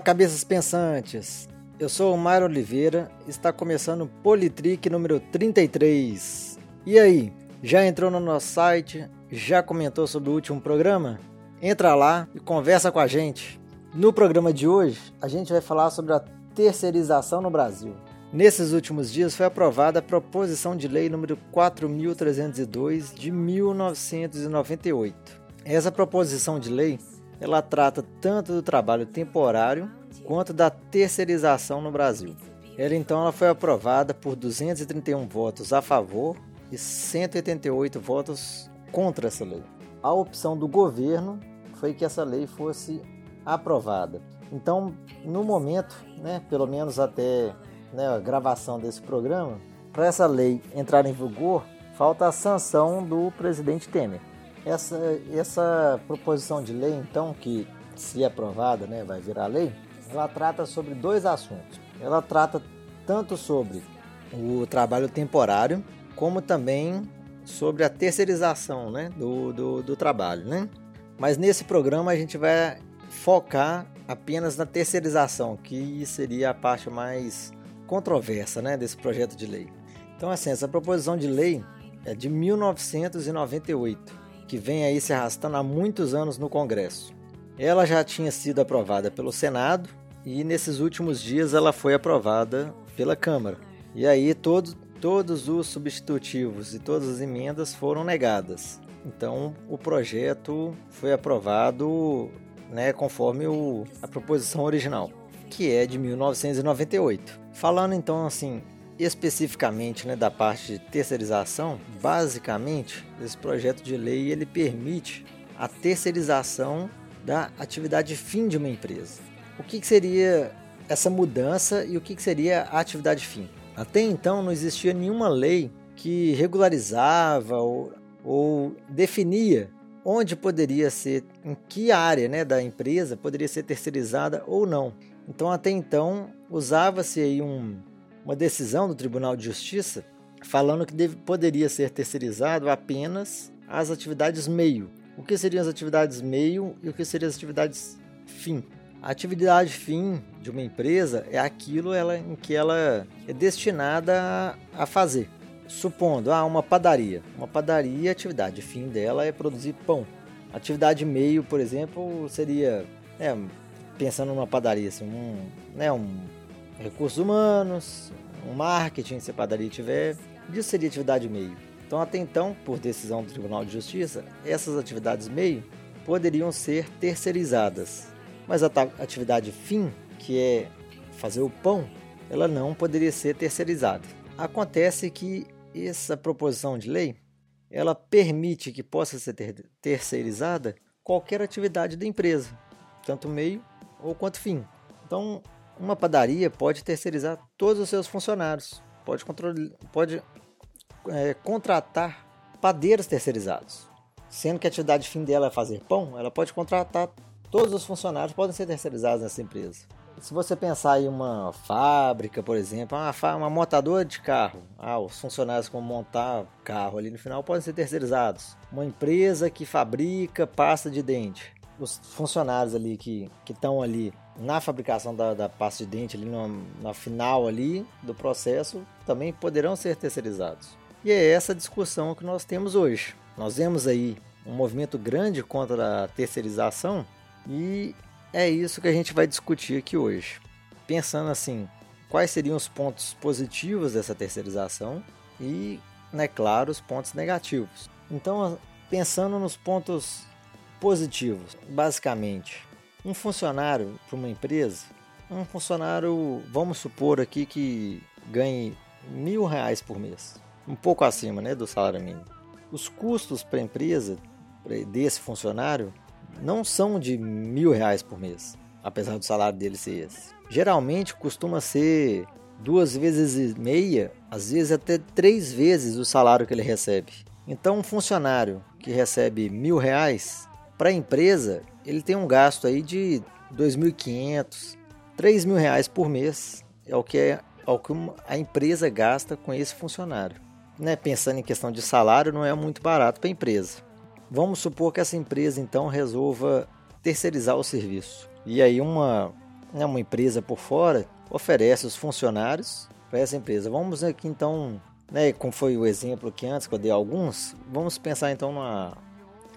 Olá, cabeças pensantes. Eu sou o Mário Oliveira está começando o Politrick número 33. E aí, já entrou no nosso site? Já comentou sobre o último programa? Entra lá e conversa com a gente. No programa de hoje, a gente vai falar sobre a terceirização no Brasil. Nesses últimos dias foi aprovada a proposição de lei número 4302 de 1998. Essa proposição de lei ela trata tanto do trabalho temporário quanto da terceirização no Brasil. Ela então ela foi aprovada por 231 votos a favor e 188 votos contra essa lei. A opção do governo foi que essa lei fosse aprovada. Então, no momento, né, pelo menos até né, a gravação desse programa, para essa lei entrar em vigor, falta a sanção do presidente Temer. Essa, essa proposição de lei, então, que se aprovada, né, vai virar lei, ela trata sobre dois assuntos. Ela trata tanto sobre o trabalho temporário, como também sobre a terceirização né, do, do, do trabalho. Né? Mas nesse programa a gente vai focar apenas na terceirização, que seria a parte mais controversa né, desse projeto de lei. Então, assim, essa proposição de lei é de 1998 que vem aí se arrastando há muitos anos no Congresso. Ela já tinha sido aprovada pelo Senado e nesses últimos dias ela foi aprovada pela Câmara. E aí todo, todos os substitutivos e todas as emendas foram negadas. Então o projeto foi aprovado né, conforme o, a proposição original, que é de 1998. Falando então assim especificamente né, da parte de terceirização, basicamente esse projeto de lei ele permite a terceirização da atividade fim de uma empresa. O que, que seria essa mudança e o que, que seria a atividade fim? Até então não existia nenhuma lei que regularizava ou, ou definia onde poderia ser, em que área né, da empresa poderia ser terceirizada ou não. Então até então usava-se aí um, uma decisão do Tribunal de Justiça falando que deve, poderia ser terceirizado apenas as atividades meio. O que seriam as atividades meio e o que seriam as atividades fim? A atividade fim de uma empresa é aquilo ela, em que ela é destinada a fazer. Supondo, ah, uma padaria. Uma padaria, a atividade fim dela é produzir pão. Atividade meio, por exemplo, seria, é, pensando numa padaria, assim, um, né, um recursos humanos, um marketing, se a padaria tiver. Isso seria atividade meio. Então, até então, por decisão do Tribunal de Justiça, essas atividades meio poderiam ser terceirizadas. Mas a atividade fim, que é fazer o pão, ela não poderia ser terceirizada. Acontece que essa proposição de lei, ela permite que possa ser ter terceirizada qualquer atividade da empresa, tanto meio ou quanto fim. Então, uma padaria pode terceirizar todos os seus funcionários, pode, pode é, contratar padeiros terceirizados. Sendo que a atividade fim dela é fazer pão, ela pode contratar todos os funcionários podem ser terceirizados nessa empresa. Se você pensar em uma fábrica, por exemplo, uma, uma montadora de carro, ah, os funcionários que vão montar carro ali no final podem ser terceirizados. Uma empresa que fabrica pasta de dente, os funcionários ali que estão ali na fabricação da, da pasta de dente, ali no, na final ali do processo, também poderão ser terceirizados. E é essa discussão que nós temos hoje. Nós vemos aí um movimento grande contra a terceirização e é isso que a gente vai discutir aqui hoje. Pensando assim, quais seriam os pontos positivos dessa terceirização e, né, claro, os pontos negativos. Então, pensando nos pontos positivos, basicamente, um funcionário para uma empresa, um funcionário, vamos supor aqui que ganhe mil reais por mês, um pouco acima né, do salário mínimo. Os custos para a empresa desse funcionário não são de mil reais por mês, apesar do salário dele ser esse. Geralmente costuma ser duas vezes e meia, às vezes até três vezes o salário que ele recebe. Então um funcionário que recebe mil reais para a empresa, ele tem um gasto aí de 2.500, 3.000 reais por mês. É o que, é, é o que a empresa gasta com esse funcionário. Né? Pensando em questão de salário, não é muito barato para a empresa. Vamos supor que essa empresa então resolva terceirizar o serviço. E aí uma, né, uma empresa por fora oferece os funcionários para essa empresa. Vamos aqui então, né, como foi o exemplo que antes que eu dei alguns, vamos pensar então numa,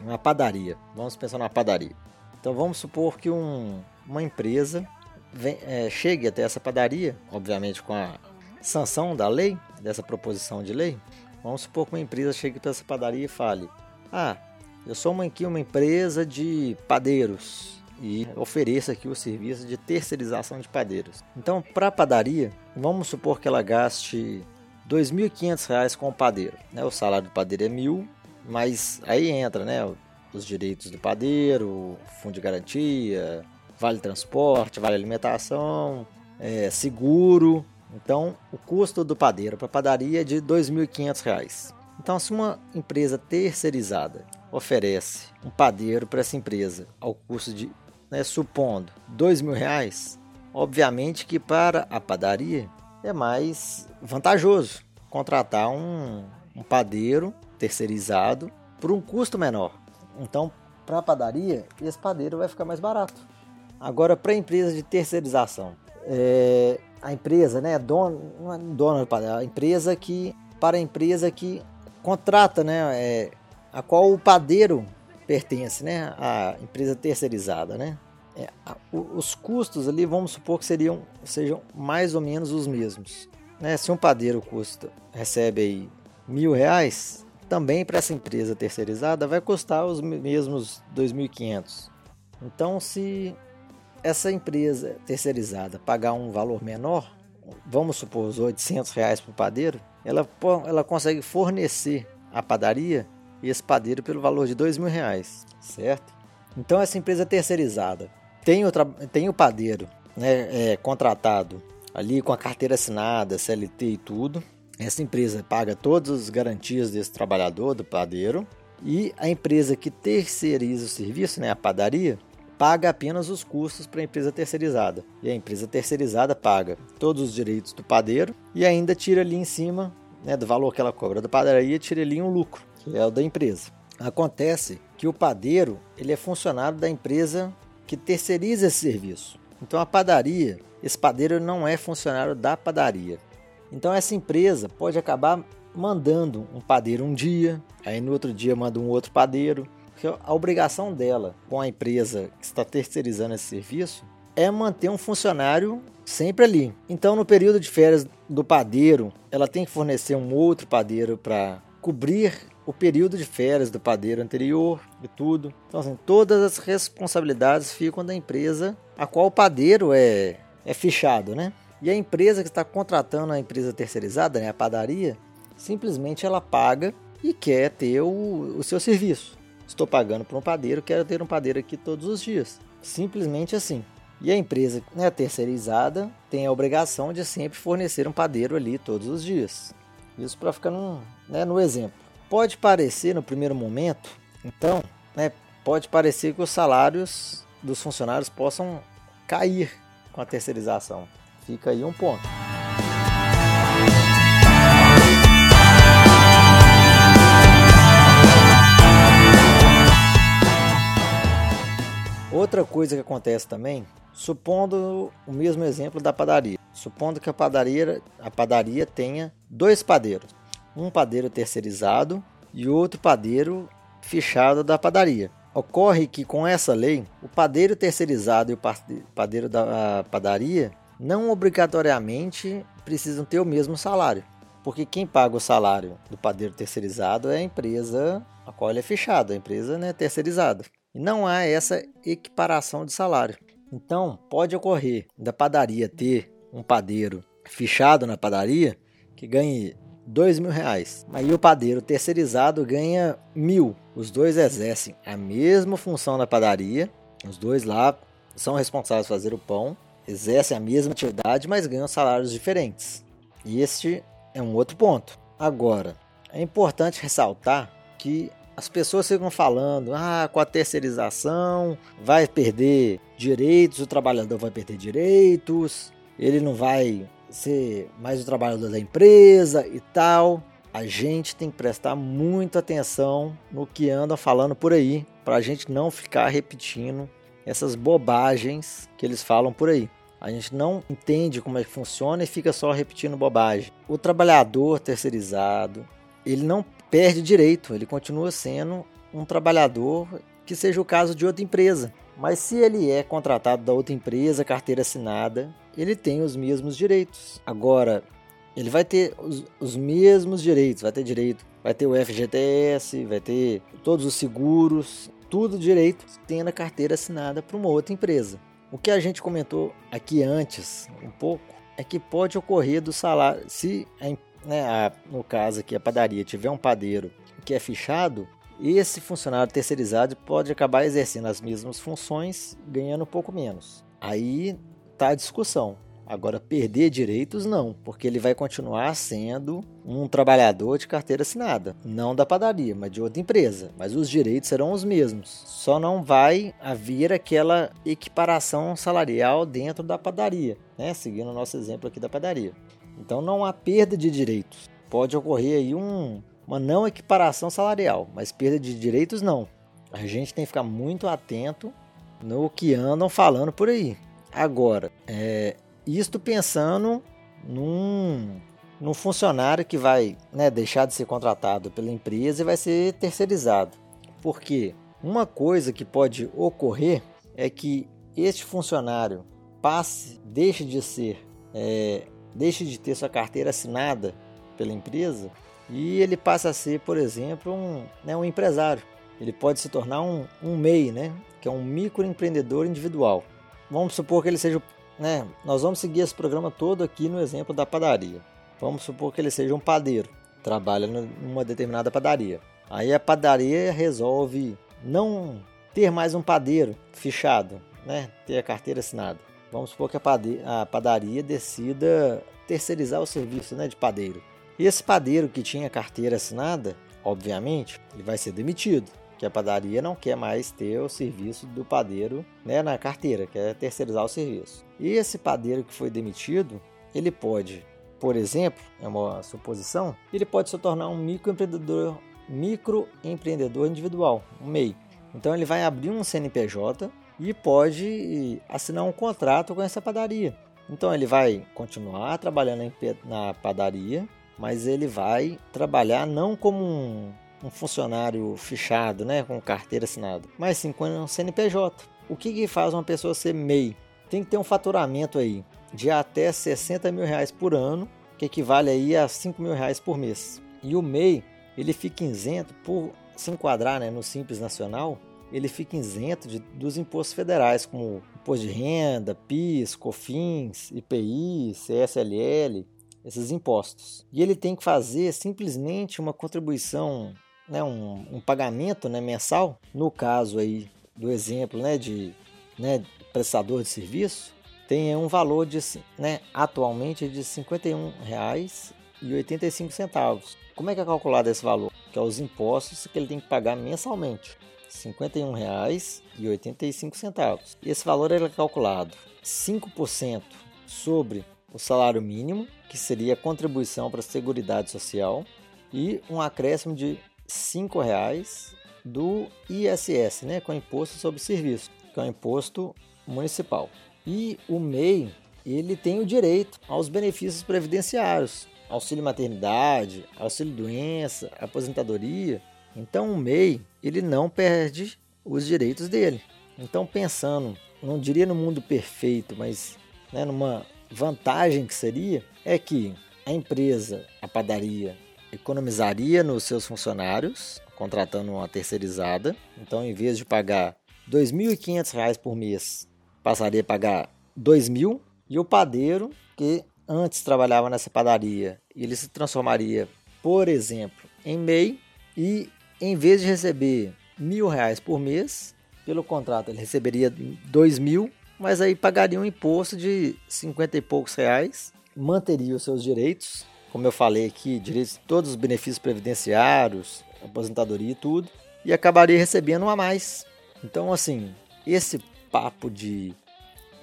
numa padaria. Vamos pensar numa padaria. Então vamos supor que um, uma empresa vem, é, chegue até essa padaria, obviamente com a sanção da lei, dessa proposição de lei. Vamos supor que uma empresa chegue até essa padaria e fale: Ah, eu sou uma, aqui uma empresa de padeiros e ofereça aqui o serviço de terceirização de padeiros. Então, para a padaria, vamos supor que ela gaste R$ 2.500 com o padeiro. Né? O salário do padeiro é mil, mas aí entra né, os direitos do padeiro, fundo de garantia, vale transporte, vale alimentação, é, seguro. Então, o custo do padeiro para a padaria é de R$ 2.500. Então, se uma empresa terceirizada oferece um padeiro para essa empresa ao custo de, né, supondo, mil reais, obviamente que para a padaria é mais vantajoso contratar um, um padeiro terceirizado por um custo menor. Então, para a padaria, esse padeiro vai ficar mais barato. Agora, para a empresa de terceirização, é, a empresa, né, dona, não é dona do padeiro, a empresa que para a empresa que contrata, né, é, a qual o padeiro pertence, né, à empresa terceirizada, né? É, a, os custos ali, vamos supor que seriam, sejam mais ou menos os mesmos. Né? Se um padeiro custa, recebe aí mil reais, também para essa empresa terceirizada vai custar os mesmos 2.500. Então, se essa empresa terceirizada pagar um valor menor, vamos supor os 800 reais para o padeiro, ela, ela consegue fornecer a padaria esse padeiro pelo valor de dois mil reais, certo? Então essa empresa terceirizada tem o, tem o padeiro né, é, contratado ali com a carteira assinada, CLT e tudo. Essa empresa paga todas as garantias desse trabalhador, do padeiro, e a empresa que terceiriza o serviço, né, a padaria, paga apenas os custos para a empresa terceirizada. E a empresa terceirizada paga todos os direitos do padeiro e ainda tira ali em cima né, do valor que ela cobra da padaria, tira ali um lucro que é o da empresa. Acontece que o padeiro ele é funcionário da empresa que terceiriza esse serviço. Então a padaria, esse padeiro não é funcionário da padaria. Então essa empresa pode acabar mandando um padeiro um dia, aí no outro dia manda um outro padeiro. Porque a obrigação dela com a empresa que está terceirizando esse serviço é manter um funcionário sempre ali. Então no período de férias do padeiro, ela tem que fornecer um outro padeiro para cobrir o período de férias do padeiro anterior e tudo. Então, assim, todas as responsabilidades ficam da empresa a qual o padeiro é, é fichado, né? E a empresa que está contratando a empresa terceirizada, né, a padaria, simplesmente ela paga e quer ter o, o seu serviço. Estou pagando para um padeiro, quero ter um padeiro aqui todos os dias. Simplesmente assim. E a empresa né, terceirizada tem a obrigação de sempre fornecer um padeiro ali todos os dias. Isso para ficar no, né, no exemplo. Pode parecer no primeiro momento, então, né, pode parecer que os salários dos funcionários possam cair com a terceirização. Fica aí um ponto. Outra coisa que acontece também, supondo o mesmo exemplo da padaria, supondo que a padaria, a padaria tenha dois padeiros um padeiro terceirizado e outro padeiro fichado da padaria. Ocorre que com essa lei, o padeiro terceirizado e o padeiro da padaria não obrigatoriamente precisam ter o mesmo salário, porque quem paga o salário do padeiro terceirizado é a empresa a qual ele é fichado, a empresa né, terceirizada. E não há essa equiparação de salário. Então, pode ocorrer da padaria ter um padeiro fichado na padaria que ganhe dois mil reais. Aí o padeiro terceirizado ganha mil. Os dois exercem a mesma função na padaria. Os dois lá são responsáveis por fazer o pão, exercem a mesma atividade, mas ganham salários diferentes. E este é um outro ponto. Agora, é importante ressaltar que as pessoas ficam falando, ah, com a terceirização vai perder direitos, o trabalhador vai perder direitos, ele não vai ser mais o trabalhador da empresa e tal. A gente tem que prestar muita atenção no que andam falando por aí, para a gente não ficar repetindo essas bobagens que eles falam por aí. A gente não entende como é que funciona e fica só repetindo bobagem. O trabalhador terceirizado, ele não perde direito, ele continua sendo um trabalhador que seja o caso de outra empresa. Mas se ele é contratado da outra empresa, carteira assinada, ele tem os mesmos direitos. Agora, ele vai ter os, os, mesmos direitos, vai ter direito, vai ter o FGTS, vai ter todos os seguros, tudo direito, tendo a carteira assinada para uma outra empresa. O que a gente comentou aqui antes, um pouco, é que pode ocorrer do salário, se né, a, no caso aqui a padaria tiver um padeiro que é fichado, esse funcionário terceirizado pode acabar exercendo as mesmas funções, ganhando um pouco menos. Aí está a discussão. Agora, perder direitos, não, porque ele vai continuar sendo um trabalhador de carteira assinada, não da padaria, mas de outra empresa. Mas os direitos serão os mesmos. Só não vai haver aquela equiparação salarial dentro da padaria, né? seguindo o nosso exemplo aqui da padaria. Então, não há perda de direitos. Pode ocorrer aí um, uma não equiparação salarial, mas perda de direitos não. A gente tem que ficar muito atento no que andam falando por aí. Agora, é, isto pensando num, num funcionário que vai né, deixar de ser contratado pela empresa e vai ser terceirizado. Porque uma coisa que pode ocorrer é que este funcionário passe, deixe de ser, é, deixe de ter sua carteira assinada pela empresa e ele passa a ser, por exemplo, um, né, um empresário. Ele pode se tornar um, um MEI, né, que é um microempreendedor individual. Vamos supor que ele seja, né, nós vamos seguir esse programa todo aqui no exemplo da padaria. Vamos supor que ele seja um padeiro, trabalha numa determinada padaria. Aí a padaria resolve não ter mais um padeiro fichado, né, ter a carteira assinada. Vamos supor que a padaria decida terceirizar o serviço né, de padeiro. E esse padeiro que tinha carteira assinada, obviamente, ele vai ser demitido, que a padaria não quer mais ter o serviço do padeiro né, na carteira, quer terceirizar o serviço. E esse padeiro que foi demitido, ele pode, por exemplo, é uma suposição, ele pode se tornar um microempreendedor, microempreendedor individual, um MEI. Então ele vai abrir um CNPJ e pode assinar um contrato com essa padaria. Então ele vai continuar trabalhando na padaria, mas ele vai trabalhar não como um, um funcionário fichado, né, com carteira assinada, mas sim com um CNPJ. O que, que faz uma pessoa ser MEI? Tem que ter um faturamento aí de até 60 mil reais por ano, que equivale aí a 5 mil reais por mês. E o MEI, ele fica isento por se enquadrar né, no Simples Nacional, ele fica isento de, dos impostos federais, como imposto de renda, PIS, COFINS, IPI, CSLL, esses impostos. E ele tem que fazer simplesmente uma contribuição, né, um, um pagamento né, mensal, no caso aí do exemplo né, de né, prestador de serviço, tem um valor de, né, atualmente de R$ 51,85. Como é que é calculado esse valor? Que é os impostos que ele tem que pagar mensalmente. R$ 51,85. E esse valor é calculado 5% sobre o salário mínimo, que seria a contribuição para a Seguridade Social, e um acréscimo de R$ 5,00 do ISS, né, com o Imposto sobre Serviço, que é o imposto municipal. E o MEI, ele tem o direito aos benefícios previdenciários, auxílio maternidade, auxílio doença, aposentadoria. Então o MEI, ele não perde os direitos dele. Então pensando, não diria no mundo perfeito, mas né, numa vantagem que seria é que a empresa, a padaria, economizaria nos seus funcionários, contratando uma terceirizada. Então, em vez de pagar R$ 2.500 por mês, passaria a pagar R$ 2.000. E o padeiro, que antes trabalhava nessa padaria, ele se transformaria, por exemplo, em MEI e em vez de receber mil reais por mês, pelo contrato ele receberia dois mil mas aí pagaria um imposto de 50 e poucos reais, manteria os seus direitos, como eu falei aqui, direitos, todos os benefícios previdenciários, aposentadoria e tudo, e acabaria recebendo um a mais. Então, assim, esse papo de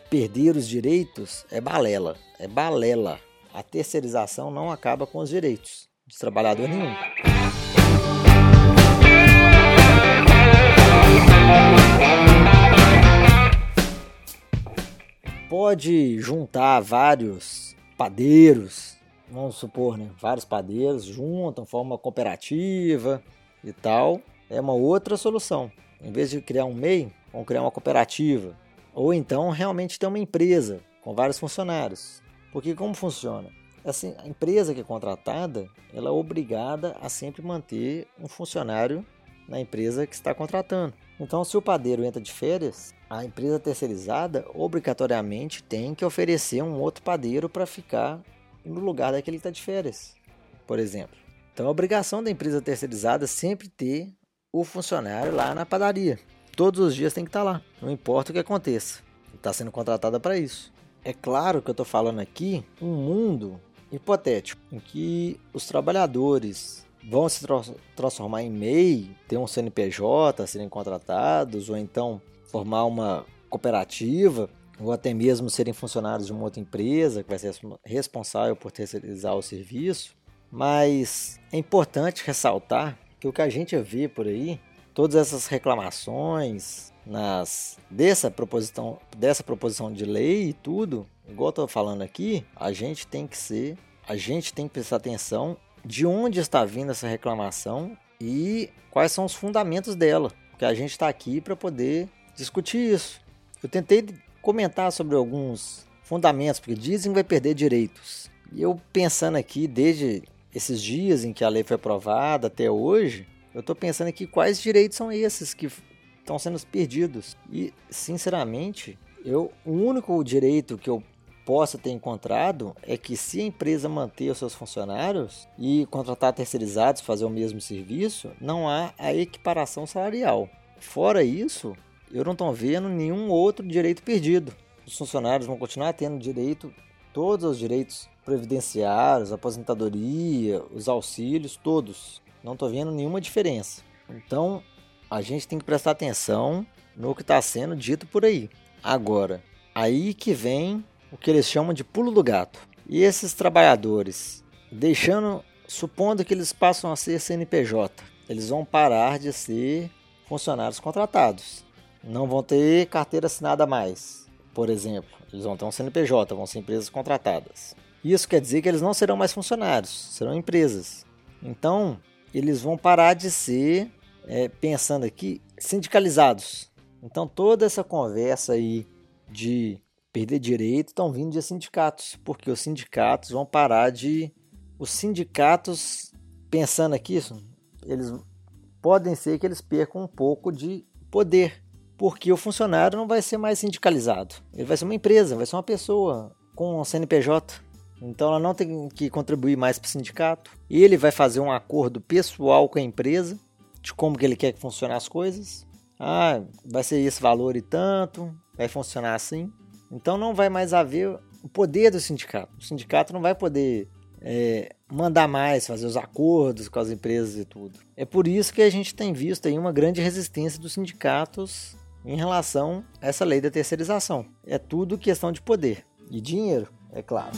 perder os direitos é balela, é balela. A terceirização não acaba com os direitos de trabalhador nenhum. pode juntar vários padeiros, vamos supor, né? Vários padeiros juntam, formam uma cooperativa e tal. É uma outra solução. Em vez de criar um MEI, vamos criar uma cooperativa. Ou então realmente ter uma empresa com vários funcionários. Porque como funciona? Assim, a empresa que é contratada, ela é obrigada a sempre manter um funcionário na empresa que está contratando. Então, se o padeiro entra de férias, a empresa terceirizada obrigatoriamente tem que oferecer um outro padeiro para ficar no lugar daquele que está de férias, por exemplo. Então, a obrigação da empresa terceirizada é sempre ter o funcionário lá na padaria. Todos os dias tem que estar tá lá, não importa o que aconteça. Está sendo contratada para isso. É claro que eu estou falando aqui um mundo hipotético em que os trabalhadores vão se transformar em MEI, ter um CNPJ, serem contratados, ou então formar uma cooperativa, ou até mesmo serem funcionários de uma outra empresa que vai ser responsável por terceirizar o serviço. Mas é importante ressaltar que o que a gente vê por aí, todas essas reclamações nas dessa proposição, dessa proposição de lei e tudo, igual eu tô falando aqui, a gente tem que ser, a gente tem que prestar atenção de onde está vindo essa reclamação e quais são os fundamentos dela. Porque a gente está aqui para poder discutir isso. Eu tentei comentar sobre alguns fundamentos, porque dizem que vai perder direitos. E eu pensando aqui, desde esses dias em que a lei foi aprovada até hoje, eu estou pensando aqui quais direitos são esses que estão sendo perdidos. E, sinceramente, eu, o único direito que eu possa ter encontrado é que se a empresa manter os seus funcionários e contratar terceirizados fazer o mesmo serviço, não há a equiparação salarial. Fora isso, eu não estou vendo nenhum outro direito perdido. Os funcionários vão continuar tendo direito, todos os direitos previdenciários, aposentadoria, os auxílios, todos. Não estou vendo nenhuma diferença. Então, a gente tem que prestar atenção no que está sendo dito por aí. Agora, aí que vem o que eles chamam de pulo do gato. E esses trabalhadores, deixando, supondo que eles passam a ser CNPJ, eles vão parar de ser funcionários contratados. Não vão ter carteira assinada mais, por exemplo. Eles vão ter um CNPJ, vão ser empresas contratadas. Isso quer dizer que eles não serão mais funcionários, serão empresas. Então, eles vão parar de ser, é, pensando aqui, sindicalizados. Então, toda essa conversa aí de perder direito estão vindo de sindicatos, porque os sindicatos vão parar de. Os sindicatos, pensando aqui, eles podem ser que eles percam um pouco de poder, porque o funcionário não vai ser mais sindicalizado, ele vai ser uma empresa, vai ser uma pessoa com um CNPJ. Então ela não tem que contribuir mais para o sindicato. Ele vai fazer um acordo pessoal com a empresa de como que ele quer que funcione as coisas. Ah, vai ser esse valor e tanto, vai funcionar assim. Então não vai mais haver o poder do sindicato. O sindicato não vai poder é, mandar mais, fazer os acordos com as empresas e tudo. É por isso que a gente tem visto aí uma grande resistência dos sindicatos em relação a essa lei da terceirização. É tudo questão de poder e dinheiro, é claro.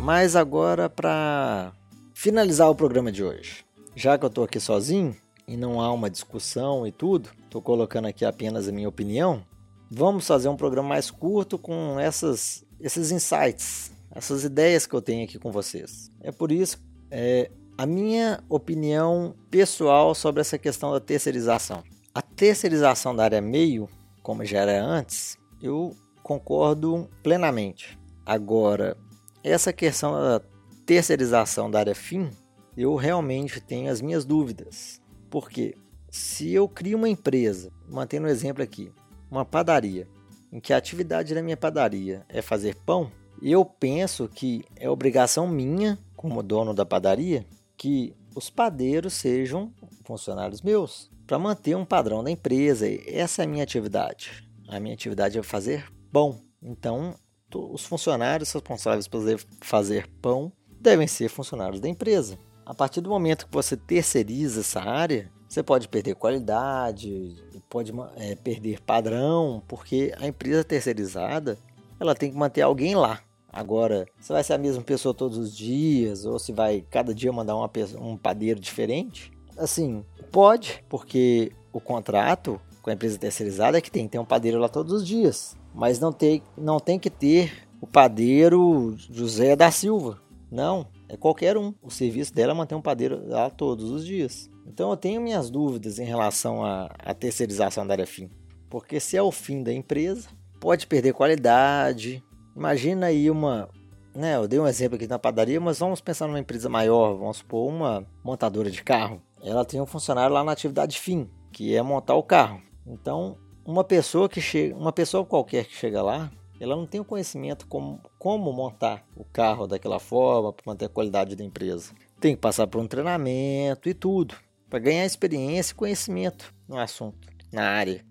Mas agora para finalizar o programa de hoje já que eu estou aqui sozinho e não há uma discussão e tudo, estou colocando aqui apenas a minha opinião. Vamos fazer um programa mais curto com essas, esses insights, essas ideias que eu tenho aqui com vocês. É por isso é, a minha opinião pessoal sobre essa questão da terceirização. A terceirização da área meio, como já era antes, eu concordo plenamente. Agora, essa questão da terceirização da área fim, eu realmente tenho as minhas dúvidas. Porque se eu crio uma empresa, mantendo o exemplo aqui, uma padaria, em que a atividade da minha padaria é fazer pão, eu penso que é obrigação minha, como dono da padaria, que os padeiros sejam funcionários meus, para manter um padrão da empresa. Essa é a minha atividade. A minha atividade é fazer pão. Então, os funcionários responsáveis por fazer pão devem ser funcionários da empresa. A partir do momento que você terceiriza essa área, você pode perder qualidade, pode é, perder padrão, porque a empresa terceirizada ela tem que manter alguém lá. Agora, se vai ser a mesma pessoa todos os dias, ou se vai cada dia mandar uma, um padeiro diferente, assim, Pode, porque o contrato com a empresa terceirizada é que tem que ter um padeiro lá todos os dias. Mas não tem, não tem que ter o padeiro José da Silva. Não, é qualquer um. O serviço dela é manter um padeiro lá todos os dias. Então eu tenho minhas dúvidas em relação à, à terceirização da área fim. Porque se é o fim da empresa, pode perder qualidade. Imagina aí uma. Né, eu dei um exemplo aqui na padaria, mas vamos pensar numa empresa maior, vamos supor uma montadora de carro. Ela tem um funcionário lá na atividade fim, que é montar o carro. Então, uma pessoa que chega, uma pessoa qualquer que chega lá, ela não tem o conhecimento como, como montar o carro daquela forma para manter a qualidade da empresa. Tem que passar por um treinamento e tudo, para ganhar experiência e conhecimento no assunto, na área.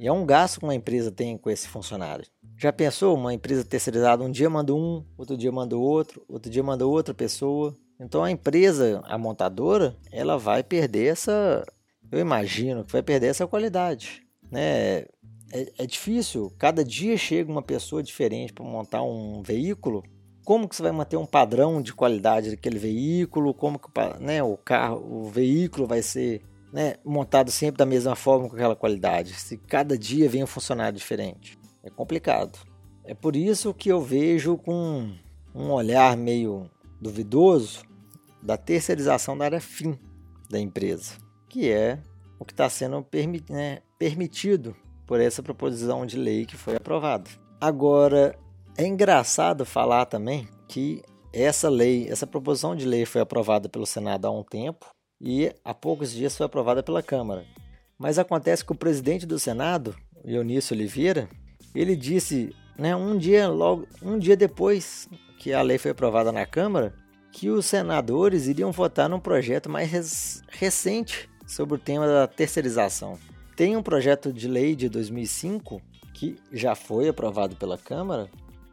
E é um gasto que uma empresa tem com esse funcionário. Já pensou uma empresa terceirizada? Um dia manda um, outro dia manda outro, outro dia manda outra pessoa. Então a empresa, a montadora, ela vai perder essa. Eu imagino que vai perder essa qualidade. Né? É, é difícil, cada dia chega uma pessoa diferente para montar um veículo. Como que você vai manter um padrão de qualidade daquele veículo? Como que né, o carro, o veículo vai ser né, montado sempre da mesma forma com aquela qualidade? Se cada dia vem um funcionário diferente, é complicado. É por isso que eu vejo com um olhar meio duvidoso da terceirização da área fim da empresa, que é o que está sendo permi né, permitido por essa proposição de lei que foi aprovada. Agora, é engraçado falar também que essa lei, essa proposição de lei foi aprovada pelo Senado há um tempo e há poucos dias foi aprovada pela Câmara. Mas acontece que o presidente do Senado, Leonício Oliveira, ele disse, né, um dia logo, um dia depois que a lei foi aprovada na Câmara, que os senadores iriam votar num projeto mais recente sobre o tema da terceirização. Tem um projeto de lei de 2005 que já foi aprovado pela Câmara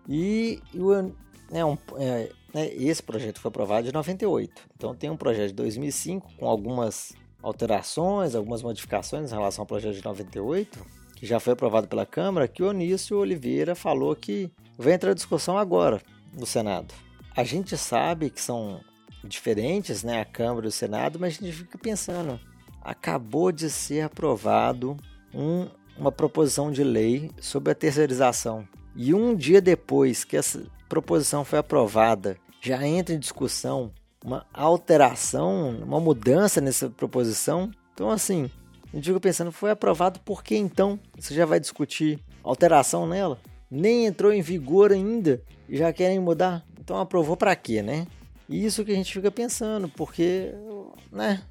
e o, né, um, é, né, esse projeto foi aprovado em 98. Então tem um projeto de 2005 com algumas alterações, algumas modificações em relação ao projeto de 98, que já foi aprovado pela Câmara, que o Onício Oliveira falou que vai entrar em discussão agora no Senado. A gente sabe que são diferentes, né, a Câmara e o Senado, mas a gente fica pensando, acabou de ser aprovado um, uma proposição de lei sobre a terceirização. E um dia depois que essa proposição foi aprovada, já entra em discussão uma alteração, uma mudança nessa proposição. Então, assim, eu digo pensando, foi aprovado por que então você já vai discutir alteração nela? Nem entrou em vigor ainda e já querem mudar? Então aprovou para quê, né? Isso que a gente fica pensando, porque, né?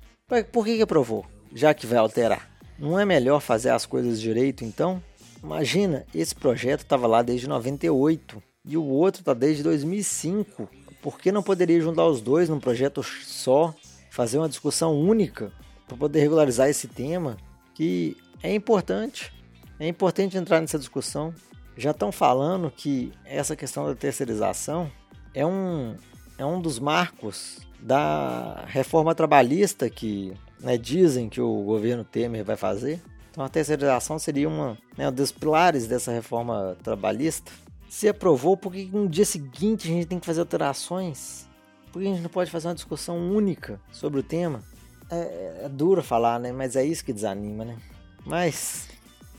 Por que, que aprovou? Já que vai alterar. Não é melhor fazer as coisas direito então? Imagina, esse projeto estava lá desde 98 e o outro está desde 2005. Por que não poderia juntar os dois num projeto só, fazer uma discussão única para poder regularizar esse tema que é importante? É importante entrar nessa discussão. Já estão falando que essa questão da terceirização é um, é um dos marcos da reforma trabalhista que né, dizem que o governo Temer vai fazer. Então a terceirização seria uma, né, um dos pilares dessa reforma trabalhista. Se aprovou, por que no dia seguinte a gente tem que fazer alterações? Por que a gente não pode fazer uma discussão única sobre o tema? É, é duro falar, né? Mas é isso que desanima, né? Mas,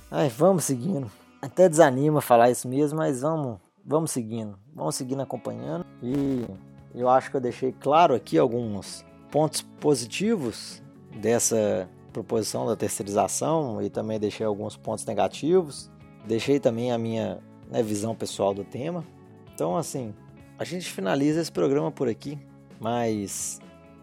ai, vamos seguindo. Até desanima falar isso mesmo, mas vamos vamos seguindo, vamos seguindo acompanhando e eu acho que eu deixei claro aqui alguns pontos positivos dessa proposição da terceirização e também deixei alguns pontos negativos, deixei também a minha né, visão pessoal do tema. Então, assim, a gente finaliza esse programa por aqui, mas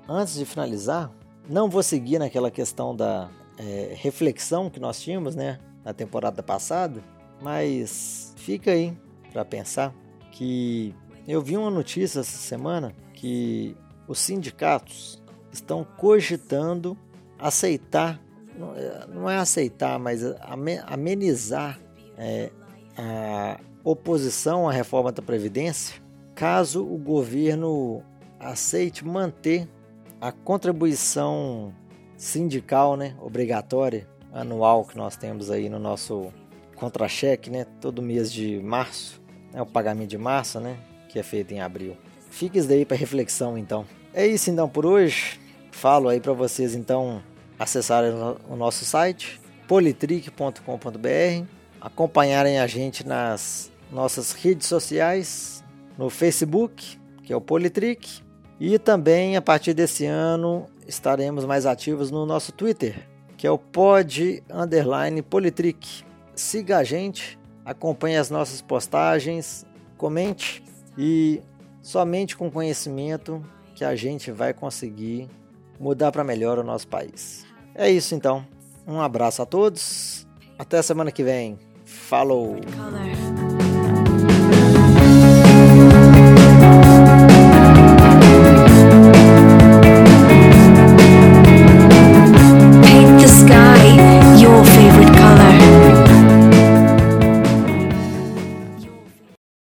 antes de finalizar, não vou seguir naquela questão da é, reflexão que nós tínhamos, né, na temporada passada, mas fica aí para pensar que eu vi uma notícia essa semana que os sindicatos estão cogitando aceitar, não é, é aceitar, mas amenizar é, a oposição à reforma da Previdência, caso o governo aceite manter a contribuição sindical né, obrigatória anual que nós temos aí no nosso contra-cheque, né, todo mês de março é o pagamento de massa, né? Que é feito em abril. Fique isso daí para reflexão, então. É isso então por hoje. Falo aí para vocês então acessarem o nosso site politrick.com.br, acompanharem a gente nas nossas redes sociais, no Facebook, que é o Politrick, e também a partir desse ano estaremos mais ativos no nosso Twitter, que é o pod underline Politrick. Siga a gente, acompanhe as nossas postagens, comente e somente com conhecimento que a gente vai conseguir mudar para melhor o nosso país. É isso então. Um abraço a todos. Até semana que vem. Falou!